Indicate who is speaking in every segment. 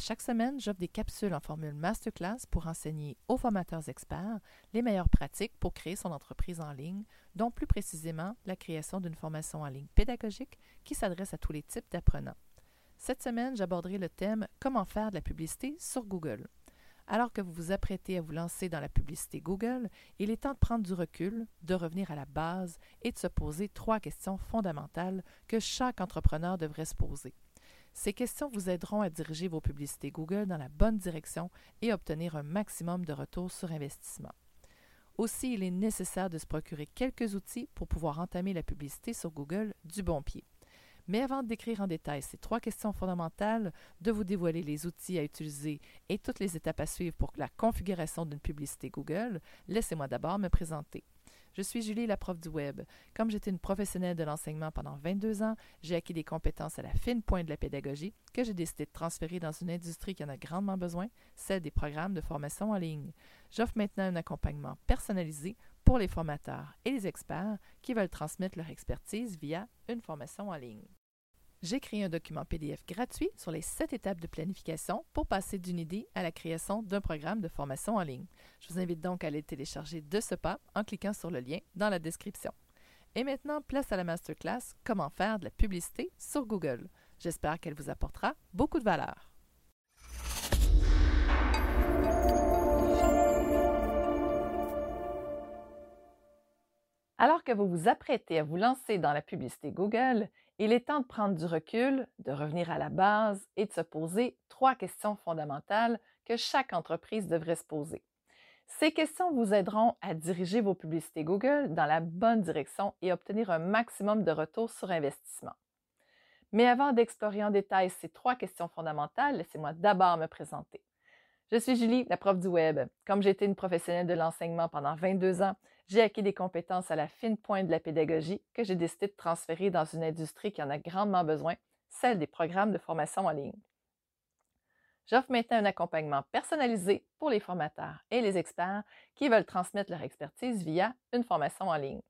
Speaker 1: chaque semaine, j'offre des capsules en formule masterclass pour enseigner aux formateurs experts les meilleures pratiques pour créer son entreprise en ligne, dont plus précisément la création d'une formation en ligne pédagogique qui s'adresse à tous les types d'apprenants. Cette semaine, j'aborderai le thème Comment faire de la publicité sur Google. Alors que vous vous apprêtez à vous lancer dans la publicité Google, il est temps de prendre du recul, de revenir à la base et de se poser trois questions fondamentales que chaque entrepreneur devrait se poser. Ces questions vous aideront à diriger vos publicités Google dans la bonne direction et obtenir un maximum de retour sur investissement. Aussi, il est nécessaire de se procurer quelques outils pour pouvoir entamer la publicité sur Google du bon pied. Mais avant de décrire en détail ces trois questions fondamentales, de vous dévoiler les outils à utiliser et toutes les étapes à suivre pour la configuration d'une publicité Google, laissez-moi d'abord me présenter. Je suis Julie, la prof du web. Comme j'étais une professionnelle de l'enseignement pendant 22 ans, j'ai acquis des compétences à la fine pointe de la pédagogie que j'ai décidé de transférer dans une industrie qui en a grandement besoin, celle des programmes de formation en ligne. J'offre maintenant un accompagnement personnalisé pour les formateurs et les experts qui veulent transmettre leur expertise via une formation en ligne. J'ai créé un document PDF gratuit sur les sept étapes de planification pour passer d'une idée à la création d'un programme de formation en ligne. Je vous invite donc à aller télécharger de ce pas en cliquant sur le lien dans la description. Et maintenant, place à la masterclass Comment faire de la publicité sur Google. J'espère qu'elle vous apportera beaucoup de valeur. Alors que vous vous apprêtez à vous lancer dans la publicité Google, il est temps de prendre du recul, de revenir à la base et de se poser trois questions fondamentales que chaque entreprise devrait se poser. Ces questions vous aideront à diriger vos publicités Google dans la bonne direction et obtenir un maximum de retour sur investissement. Mais avant d'explorer en détail ces trois questions fondamentales, laissez-moi d'abord me présenter. Je suis Julie, la prof du web. Comme j'ai été une professionnelle de l'enseignement pendant 22 ans, j'ai acquis des compétences à la fine pointe de la pédagogie que j'ai décidé de transférer dans une industrie qui en a grandement besoin, celle des programmes de formation en ligne. J'offre maintenant un accompagnement personnalisé pour les formateurs et les experts qui veulent transmettre leur expertise via une formation en ligne.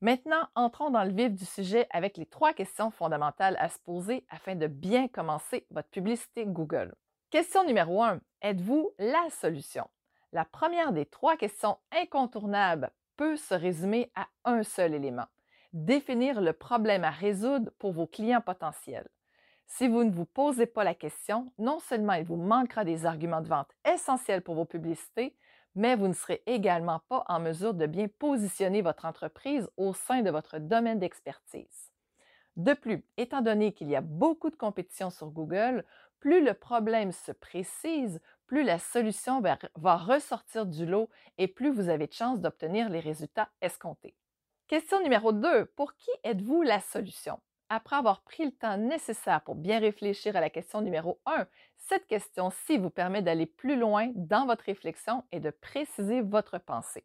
Speaker 1: Maintenant, entrons dans le vif du sujet avec les trois questions fondamentales à se poser afin de bien commencer votre publicité Google. Question numéro 1. Êtes-vous la solution? La première des trois questions incontournables peut se résumer à un seul élément, définir le problème à résoudre pour vos clients potentiels. Si vous ne vous posez pas la question, non seulement il vous manquera des arguments de vente essentiels pour vos publicités, mais vous ne serez également pas en mesure de bien positionner votre entreprise au sein de votre domaine d'expertise. De plus, étant donné qu'il y a beaucoup de compétition sur Google, plus le problème se précise, plus la solution va, ressortir du lot et plus vous avez de chances d'obtenir les résultats escomptés. Question numéro 2. Pour qui êtes-vous la solution? Après avoir pris le temps nécessaire pour bien réfléchir à la question numéro 1, cette question-ci vous permet d'aller plus loin dans votre réflexion et de préciser votre pensée.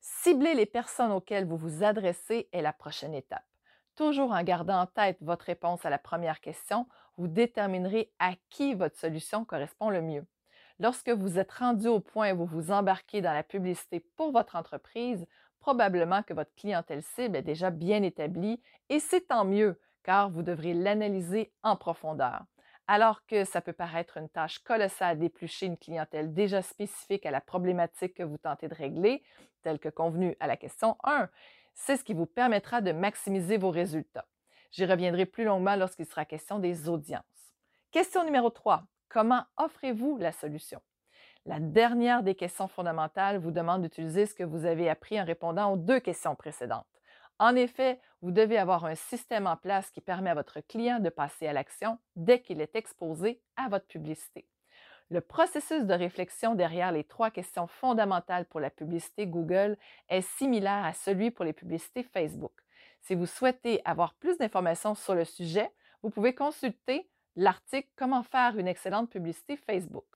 Speaker 1: Cibler les personnes auxquelles vous vous adressez est la prochaine étape. Toujours en gardant en tête votre réponse à la première question, vous déterminerez à qui votre solution correspond le mieux. Lorsque vous êtes rendu au point où vous vous embarquez dans la publicité pour votre entreprise, probablement que votre clientèle cible est déjà bien établie et c'est tant mieux car vous devrez l'analyser en profondeur. Alors que ça peut paraître une tâche colossale d'éplucher une clientèle déjà spécifique à la problématique que vous tentez de régler, telle que convenu à la question 1, c'est ce qui vous permettra de maximiser vos résultats. J'y reviendrai plus longuement lorsqu'il sera question des audiences. Question numéro 3. Comment offrez-vous la solution? La dernière des questions fondamentales vous demande d'utiliser ce que vous avez appris en répondant aux deux questions précédentes. En effet, vous devez avoir un système en place qui permet à votre client de passer à l'action dès qu'il est exposé à votre publicité. Le processus de réflexion derrière les trois questions fondamentales pour la publicité Google est similaire à celui pour les publicités Facebook. Si vous souhaitez avoir plus d'informations sur le sujet, vous pouvez consulter l'article Comment faire une excellente publicité Facebook.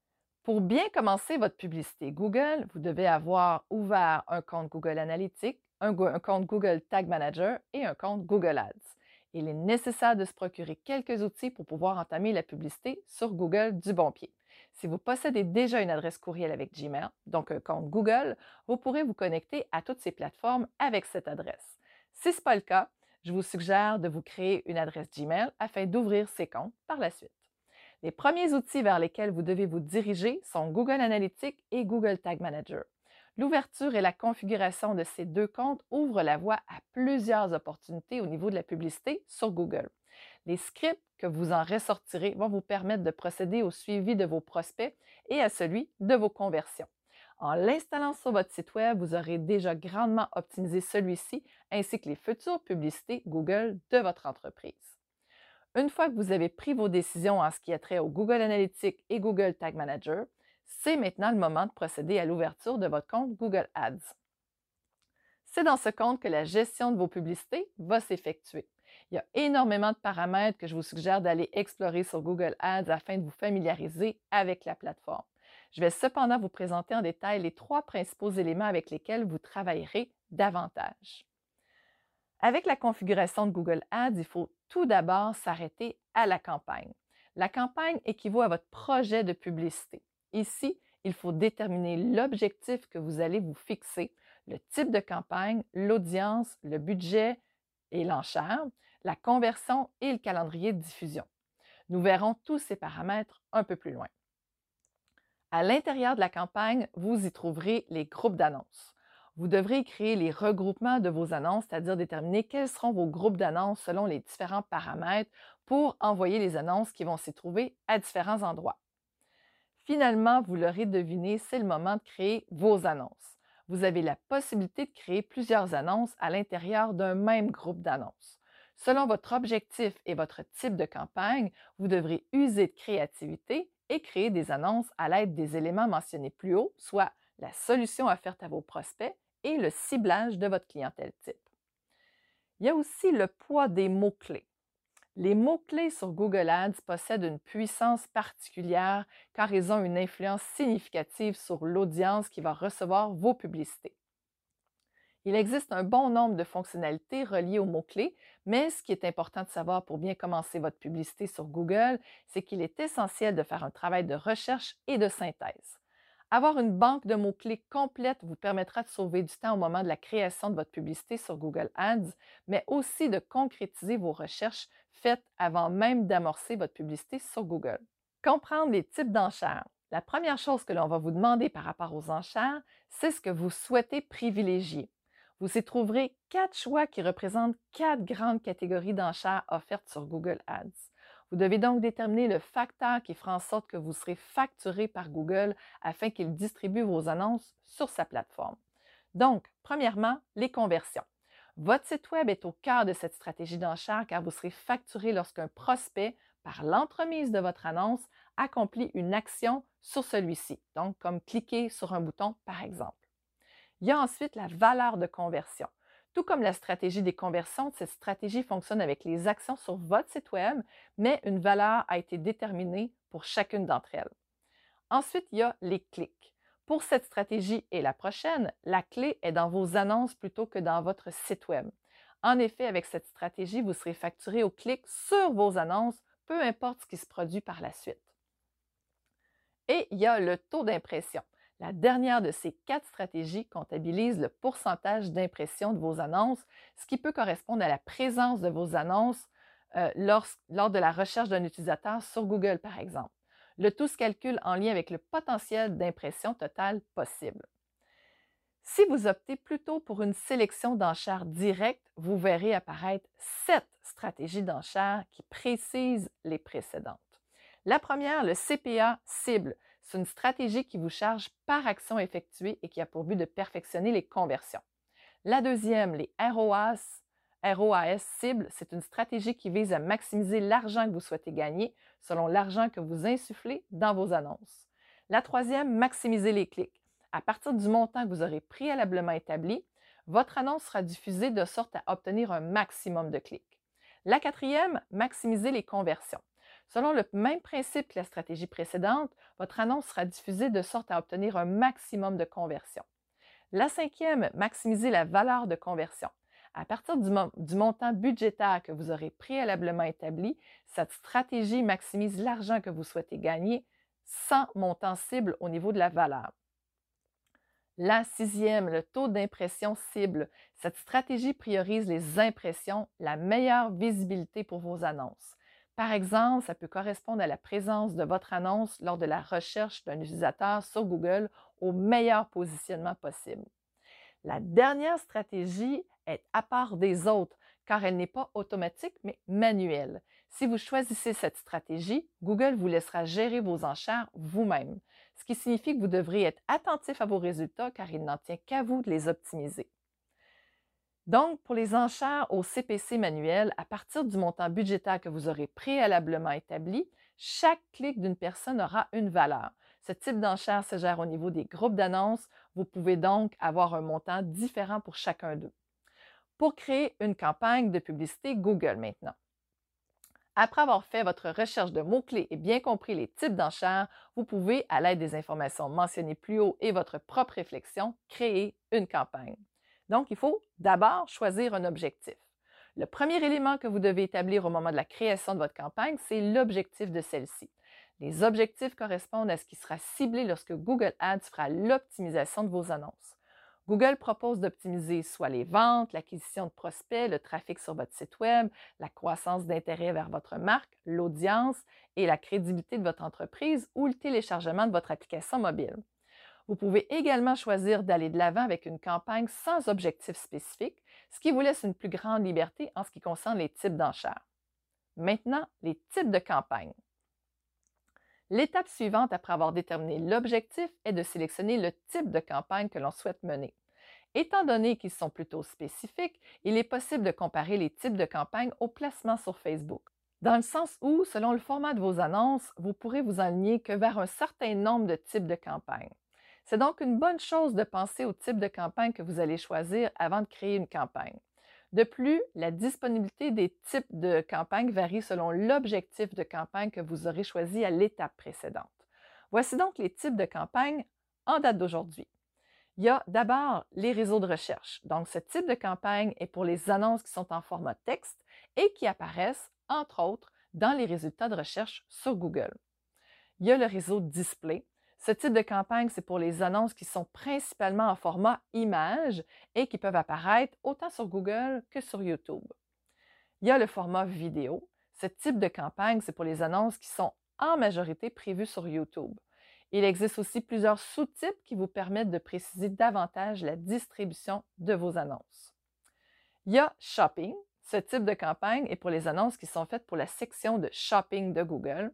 Speaker 1: Pour bien commencer votre publicité Google, vous devez avoir ouvert un compte Google Analytics, un, compte Google Tag Manager et un compte Google Ads. Il est nécessaire de se procurer quelques outils pour pouvoir entamer la publicité sur Google du bon pied. Si vous possédez déjà une adresse courriel avec Gmail, donc un compte Google, vous pourrez vous connecter à toutes ces plateformes avec cette adresse. Si ce n'est pas le cas, je vous suggère de vous créer une adresse Gmail afin d'ouvrir ces comptes par la suite. Les premiers outils vers lesquels vous devez vous diriger sont Google Analytics et Google Tag Manager. L'ouverture et la configuration de ces deux comptes ouvrent la voie à plusieurs opportunités au niveau de la publicité sur Google. Les scripts que vous en ressortirez vont vous permettre de procéder au suivi de vos prospects et à celui de vos conversions. En l'installant sur votre site Web, vous aurez déjà grandement optimisé celui-ci ainsi que les futures publicités Google de votre entreprise. Une fois que vous avez pris vos décisions en ce qui a trait au Google Analytics et Google Tag Manager, c'est maintenant le moment de procéder à l'ouverture de votre compte Google Ads. C'est dans ce compte que la gestion de vos publicités va s'effectuer. Il y a énormément de paramètres que je vous suggère d'aller explorer sur Google Ads afin de vous familiariser avec la plateforme. Je vais cependant vous présenter en détail les trois principaux éléments avec lesquels vous travaillerez davantage. Avec la configuration de Google Ads, il faut tout d'abord s'arrêter à la campagne. La campagne équivaut à votre projet de publicité. Ici, il faut déterminer l'objectif que vous allez vous fixer, le type de campagne, l'audience, le budget et l'enchère, la conversion et le calendrier de diffusion. Nous verrons tous ces paramètres un peu plus loin. À l'intérieur de la campagne, vous y trouverez les groupes d'annonces. Vous devrez créer les regroupements de vos annonces, c'est-à-dire déterminer quels seront vos groupes d'annonces selon les différents paramètres pour envoyer les annonces qui vont s'y trouver à différents endroits. Finalement, vous l'aurez deviné, c'est le moment de créer vos annonces. Vous avez la possibilité de créer plusieurs annonces à l'intérieur d'un même groupe d'annonces. Selon votre objectif et votre type de campagne, vous devrez user de créativité et créer des annonces à l'aide des éléments mentionnés plus haut, soit la solution offerte à vos prospects et le ciblage de votre clientèle type. Il y a aussi le poids des mots-clés. Les mots-clés sur Google Ads possèdent une puissance particulière car ils ont une influence significative sur l'audience qui va recevoir vos publicités. Il existe un bon nombre de fonctionnalités reliées aux mots-clés, mais ce qui est important de savoir pour bien commencer votre publicité sur Google, c'est qu'il est essentiel de faire un travail de recherche et de synthèse. Avoir une banque de mots-clés complète vous permettra de sauver du temps au moment de la création de votre publicité sur Google Ads, mais aussi de concrétiser vos recherches faites avant même d'amorcer votre publicité sur Google. Comprendre les types d'enchères. La première chose que l'on va vous demander par rapport aux enchères, c'est ce que vous souhaitez privilégier. Vous y trouverez quatre choix qui représentent quatre grandes catégories d'enchères offertes sur Google Ads. Vous devez donc déterminer le facteur qui fera en sorte que vous serez facturé par Google afin qu'il distribue vos annonces sur sa plateforme. Donc, premièrement, les conversions. Votre site Web est au cœur de cette stratégie d'enchère car vous serez facturé lorsqu'un prospect, par l'entremise de votre annonce, accomplit une action sur celui-ci, donc comme cliquer sur un bouton par exemple. Il y a ensuite la valeur de conversion. Tout comme la stratégie des conversions, cette stratégie fonctionne avec les actions sur votre site Web, mais une valeur a été déterminée pour chacune d'entre elles. Ensuite, il y a les clics. Pour cette stratégie et la prochaine, la clé est dans vos annonces plutôt que dans votre site Web. En effet, avec cette stratégie, vous serez facturé au clic sur vos annonces, peu importe ce qui se produit par la suite. Et il y a le taux d'impression. La dernière de ces quatre stratégies comptabilise le pourcentage d'impression de vos annonces, ce qui peut correspondre à la présence de vos annonces euh, lors, lors de la recherche d'un utilisateur sur Google, par exemple. Le tout se calcule en lien avec le potentiel d'impression totale possible. Si vous optez plutôt pour une sélection d'enchères directes, vous verrez apparaître sept stratégies d'enchères qui précisent les précédentes. La première, le CPA cible. C'est une stratégie qui vous charge par action effectuée et qui a pour but de perfectionner les conversions. La deuxième, les ROAS, ROAS cibles, c'est une stratégie qui vise à maximiser l'argent que vous souhaitez gagner selon l'argent que vous insufflez dans vos annonces. La troisième, maximiser les clics. À partir du montant que vous aurez préalablement établi, votre annonce sera diffusée de sorte à obtenir un maximum de clics. La quatrième, maximiser les conversions. Selon le même principe que la stratégie précédente, votre annonce sera diffusée de sorte à obtenir un maximum de conversion. La cinquième, maximiser la valeur de conversion. À partir du, du, montant budgétaire que vous aurez préalablement établi, cette stratégie maximise l'argent que vous souhaitez gagner sans montant cible au niveau de la valeur. La sixième, le taux d'impression cible. Cette stratégie priorise les impressions, la meilleure visibilité pour vos annonces. Par exemple, ça peut correspondre à la présence de votre annonce lors de la recherche d'un utilisateur sur Google au meilleur positionnement possible. La dernière stratégie est à part des autres car elle n'est pas automatique mais manuelle. Si vous choisissez cette stratégie, Google vous laissera gérer vos enchères vous-même, ce qui signifie que vous devrez être attentif à vos résultats car il n'en tient qu'à vous de les optimiser. Donc, pour les enchères au CPC manuel, à partir du montant budgétaire que vous aurez préalablement établi, chaque clic d'une personne aura une valeur. Ce type d'enchère se gère au niveau des groupes d'annonces. Vous pouvez donc avoir un montant différent pour chacun d'eux. Pour créer une campagne de publicité Google maintenant. Après avoir fait votre recherche de mots-clés et bien compris les types d'enchères, vous pouvez, à l'aide des informations mentionnées plus haut et votre propre réflexion, créer une campagne. Donc, il faut d'abord choisir un objectif. Le premier élément que vous devez établir au moment de la création de votre campagne, c'est l'objectif de celle-ci. Les objectifs correspondent à ce qui sera ciblé lorsque Google Ads fera l'optimisation de vos annonces. Google propose d'optimiser soit les ventes, l'acquisition de prospects, le trafic sur votre site Web, la croissance d'intérêt vers votre marque, l'audience et la crédibilité de votre entreprise ou le téléchargement de votre application mobile. Vous pouvez également choisir d'aller de l'avant avec une campagne sans objectif spécifique, ce qui vous laisse une plus grande liberté en ce qui concerne les types d'enchères. Maintenant, les types de campagnes. L'étape suivante après avoir déterminé l'objectif est de sélectionner le type de campagne que l'on souhaite mener. Étant donné qu'ils sont plutôt spécifiques, il est possible de comparer les types de campagnes au placement sur Facebook. Dans le sens où, selon le format de vos annonces, vous pourrez vous aligner que vers un certain nombre de types de campagnes. C'est donc une bonne chose de penser au type de campagne que vous allez choisir avant de créer une campagne. De plus, la disponibilité des types de campagnes varie selon l'objectif de campagne que vous aurez choisi à l'étape précédente. Voici donc les types de campagnes en date d'aujourd'hui. Il y a d'abord les réseaux de recherche. Donc, ce type de campagne est pour les annonces qui sont en format texte et qui apparaissent, entre autres, dans les résultats de recherche sur Google. Il y a le réseau display. Ce type de campagne, c'est pour les annonces qui sont principalement en format image et qui peuvent apparaître autant sur Google que sur YouTube. Il y a le format vidéo. Ce type de campagne, c'est pour les annonces qui sont en majorité prévues sur YouTube. Il existe aussi plusieurs sous-types qui vous permettent de préciser davantage la distribution de vos annonces. Il y a Shopping. Ce type de campagne est pour les annonces qui sont faites pour la section de Shopping de Google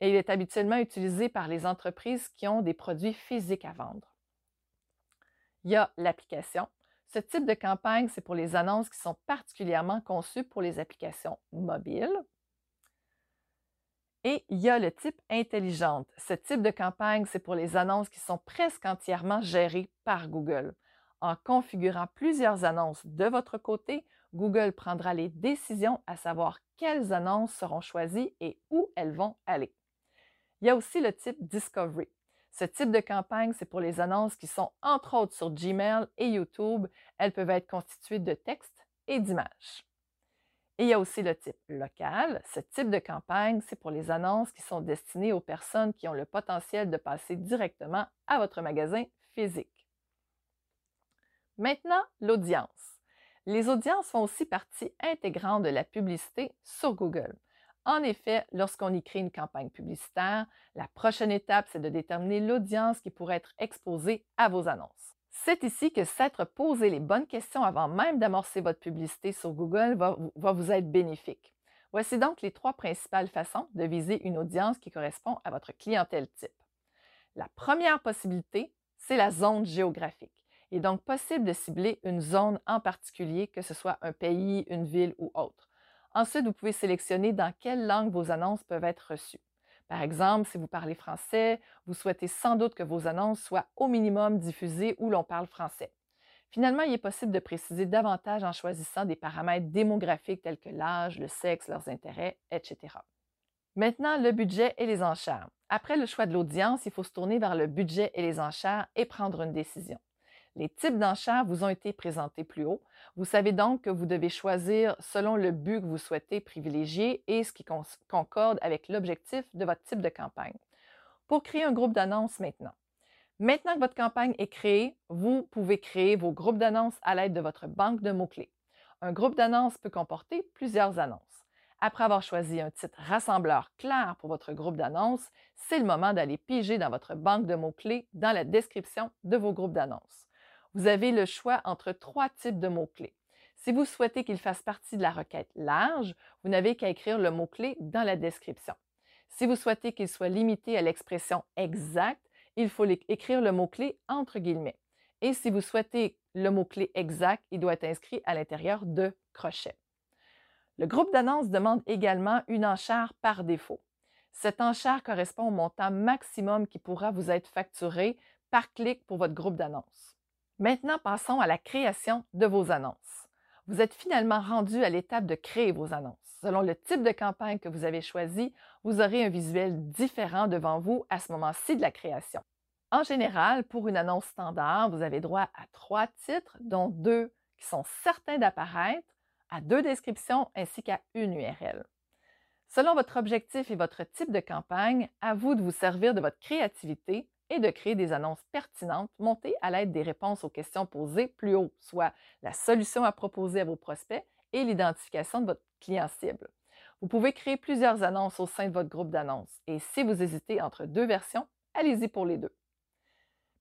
Speaker 1: et il est habituellement utilisé par les entreprises qui ont des produits physiques à vendre. Il y a l'application. Ce type de campagne, c'est pour les annonces qui sont particulièrement conçues pour les applications mobiles. Et il y a le type intelligente. Ce type de campagne, c'est pour les annonces qui sont presque entièrement gérées par Google. En configurant plusieurs annonces de votre côté, Google prendra les décisions à savoir quelles annonces seront choisies et où elles vont aller. Il y a aussi le type Discovery. Ce type de campagne, c'est pour les annonces qui sont entre autres sur Gmail et YouTube. Elles peuvent être constituées de texte et d'images. Et il y a aussi le type local. Ce type de campagne, c'est pour les annonces qui sont destinées aux personnes qui ont le potentiel de passer directement à votre magasin physique. Maintenant, l'audience. Les audiences font aussi partie intégrante de la publicité sur Google. En effet, lorsqu'on y crée une campagne publicitaire, la prochaine étape, c'est de déterminer l'audience qui pourrait être exposée à vos annonces. C'est ici que s'être posé les bonnes questions avant même d'amorcer votre publicité sur Google va, va, vous être bénéfique. Voici donc les trois principales façons de viser une audience qui correspond à votre clientèle type. La première possibilité, c'est la zone géographique. Il est donc possible de cibler une zone en particulier, que ce soit un pays, une ville ou autre. Ensuite, vous pouvez sélectionner dans quelle langue vos annonces peuvent être reçues. Par exemple, si vous parlez français, vous souhaitez sans doute que vos annonces soient au minimum diffusées où l'on parle français. Finalement, il est possible de préciser davantage en choisissant des paramètres démographiques tels que l'âge, le sexe, leurs intérêts, etc. Maintenant, le budget et les enchères. Après le choix de l'audience, il faut se tourner vers le budget et les enchères et prendre une décision. Les types d'enchères vous ont été présentés plus haut. Vous savez donc que vous devez choisir selon le but que vous souhaitez privilégier et ce qui concorde avec l'objectif de votre type de campagne. Pour créer un groupe d'annonces maintenant. Maintenant que votre campagne est créée, vous pouvez créer vos groupes d'annonces à l'aide de votre banque de mots-clés. Un groupe d'annonces peut comporter plusieurs annonces. Après avoir choisi un titre rassembleur clair pour votre groupe d'annonces, c'est le moment d'aller piger dans votre banque de mots-clés dans la description de vos groupes d'annonces. Vous avez le choix entre trois types de mots-clés. Si vous souhaitez qu'il fasse partie de la requête large, vous n'avez qu'à écrire le mot-clé dans la description. Si vous souhaitez qu'il soit limité à l'expression exacte, il faut écrire le mot-clé entre guillemets. Et si vous souhaitez le mot-clé exact, il doit être inscrit à l'intérieur de crochets. Le groupe d'annonces demande également une enchère par défaut. Cette enchère correspond au montant maximum qui pourra vous être facturé par clic pour votre groupe d'annonces. Maintenant, passons à la création de vos annonces. Vous êtes finalement rendu à l'étape de créer vos annonces. Selon le type de campagne que vous avez choisi, vous aurez un visuel différent devant vous à ce moment-ci de la création. En général, pour une annonce standard, vous avez droit à trois titres, dont deux qui sont certains d'apparaître à deux descriptions ainsi qu'à une URL. Selon votre objectif et votre type de campagne, à vous de vous servir de votre créativité et de créer des annonces pertinentes montées à l'aide des réponses aux questions posées plus haut, soit la solution à proposer à vos prospects et l'identification de votre client cible. Vous pouvez créer plusieurs annonces au sein de votre groupe d'annonces et si vous hésitez entre deux versions, allez-y pour les deux.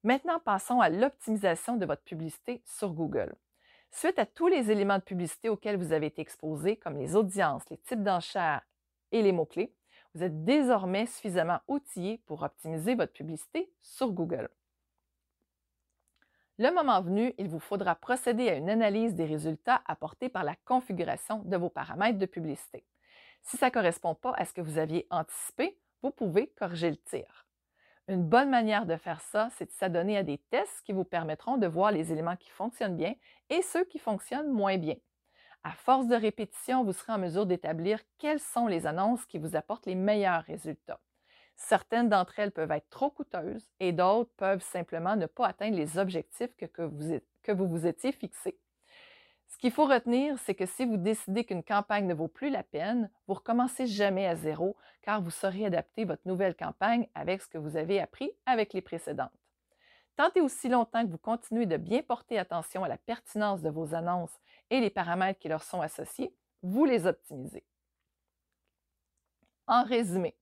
Speaker 1: Maintenant, passons à l'optimisation de votre publicité sur Google. Suite à tous les éléments de publicité auxquels vous avez été exposé, comme les audiences, les types d'enchères et les mots-clés, vous êtes désormais suffisamment outillé pour optimiser votre publicité sur Google. Le moment venu, il vous faudra procéder à une analyse des résultats apportés par la configuration de vos paramètres de publicité. Si ça ne correspond pas à ce que vous aviez anticipé, vous pouvez corriger le tir. Une bonne manière de faire ça, c'est de s'adonner à des tests qui vous permettront de voir les éléments qui fonctionnent bien et ceux qui fonctionnent moins bien. À force de répétition, vous serez en mesure d'établir quelles sont les annonces qui vous apportent les meilleurs résultats. Certaines d'entre elles peuvent être trop coûteuses et d'autres peuvent simplement ne pas atteindre les objectifs que, vous, que vous vous étiez fixés. Ce qu'il faut retenir, c'est que si vous décidez qu'une campagne ne vaut plus la peine, vous recommencez jamais à zéro car vous saurez adapter votre nouvelle campagne avec ce que vous avez appris avec les précédentes. Tentez aussi longtemps que vous continuez de bien porter attention à la pertinence de vos annonces et les paramètres qui leur sont associés, vous les optimisez. En résumé,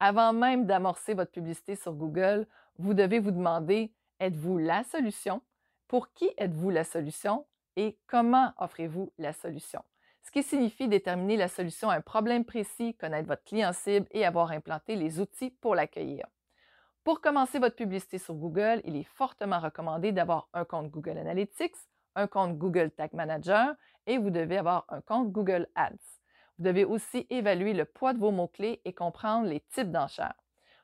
Speaker 1: avant même d'amorcer votre publicité sur Google, vous devez vous demander, êtes-vous la solution? Pour qui êtes-vous la solution? et comment offrez-vous la solution? Ce qui signifie déterminer la solution à un problème précis, connaître votre client cible et avoir implanté les outils pour l'accueillir. Pour commencer votre publicité sur Google, il est fortement recommandé d'avoir un compte Google Analytics, un compte Google Tag Manager et vous devez avoir un compte Google Ads. Vous devez aussi évaluer le poids de vos mots-clés et comprendre les types d'enchères.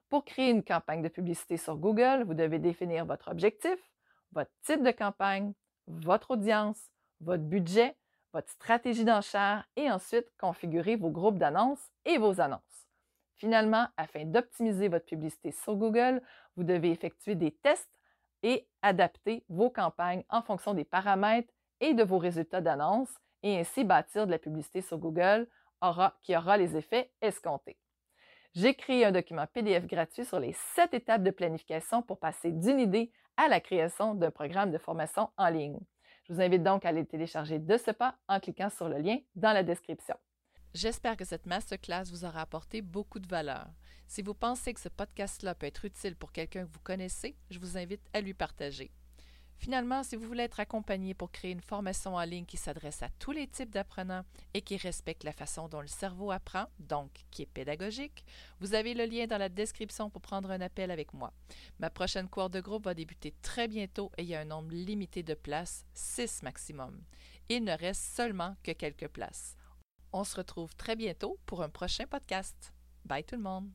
Speaker 1: Pour créer une campagne de publicité sur Google, vous devez définir votre objectif, votre type de campagne, votre audience, votre budget, votre stratégie d'enchère et ensuite configurer vos groupes d'annonces et vos annonces. Finalement, afin d'optimiser votre publicité sur Google, vous devez effectuer des tests et adapter vos campagnes en fonction des paramètres et de vos résultats d'annonces et ainsi bâtir de la publicité sur Google qui aura les effets escomptés. J'ai créé un document PDF gratuit sur les sept étapes de planification pour passer d'une idée à la création d'un programme de formation en ligne. Je vous invite donc à aller télécharger de ce pas en cliquant sur le lien dans la description.
Speaker 2: J'espère que cette masterclass vous aura apporté beaucoup de valeur. Si vous pensez que ce podcast-là peut être utile pour quelqu'un que vous connaissez, je vous invite à lui partager. Finalement, si vous voulez être accompagné pour créer une formation en ligne qui s'adresse à tous les types d'apprenants et qui respecte la façon dont le cerveau apprend, donc qui est pédagogique, vous avez le lien dans la description pour prendre un appel avec moi. Ma prochaine cour de groupe va débuter très bientôt et il y a un nombre limité de places, 6 maximum. Il ne reste seulement que quelques places. On se retrouve très bientôt pour un prochain podcast. Bye tout le monde!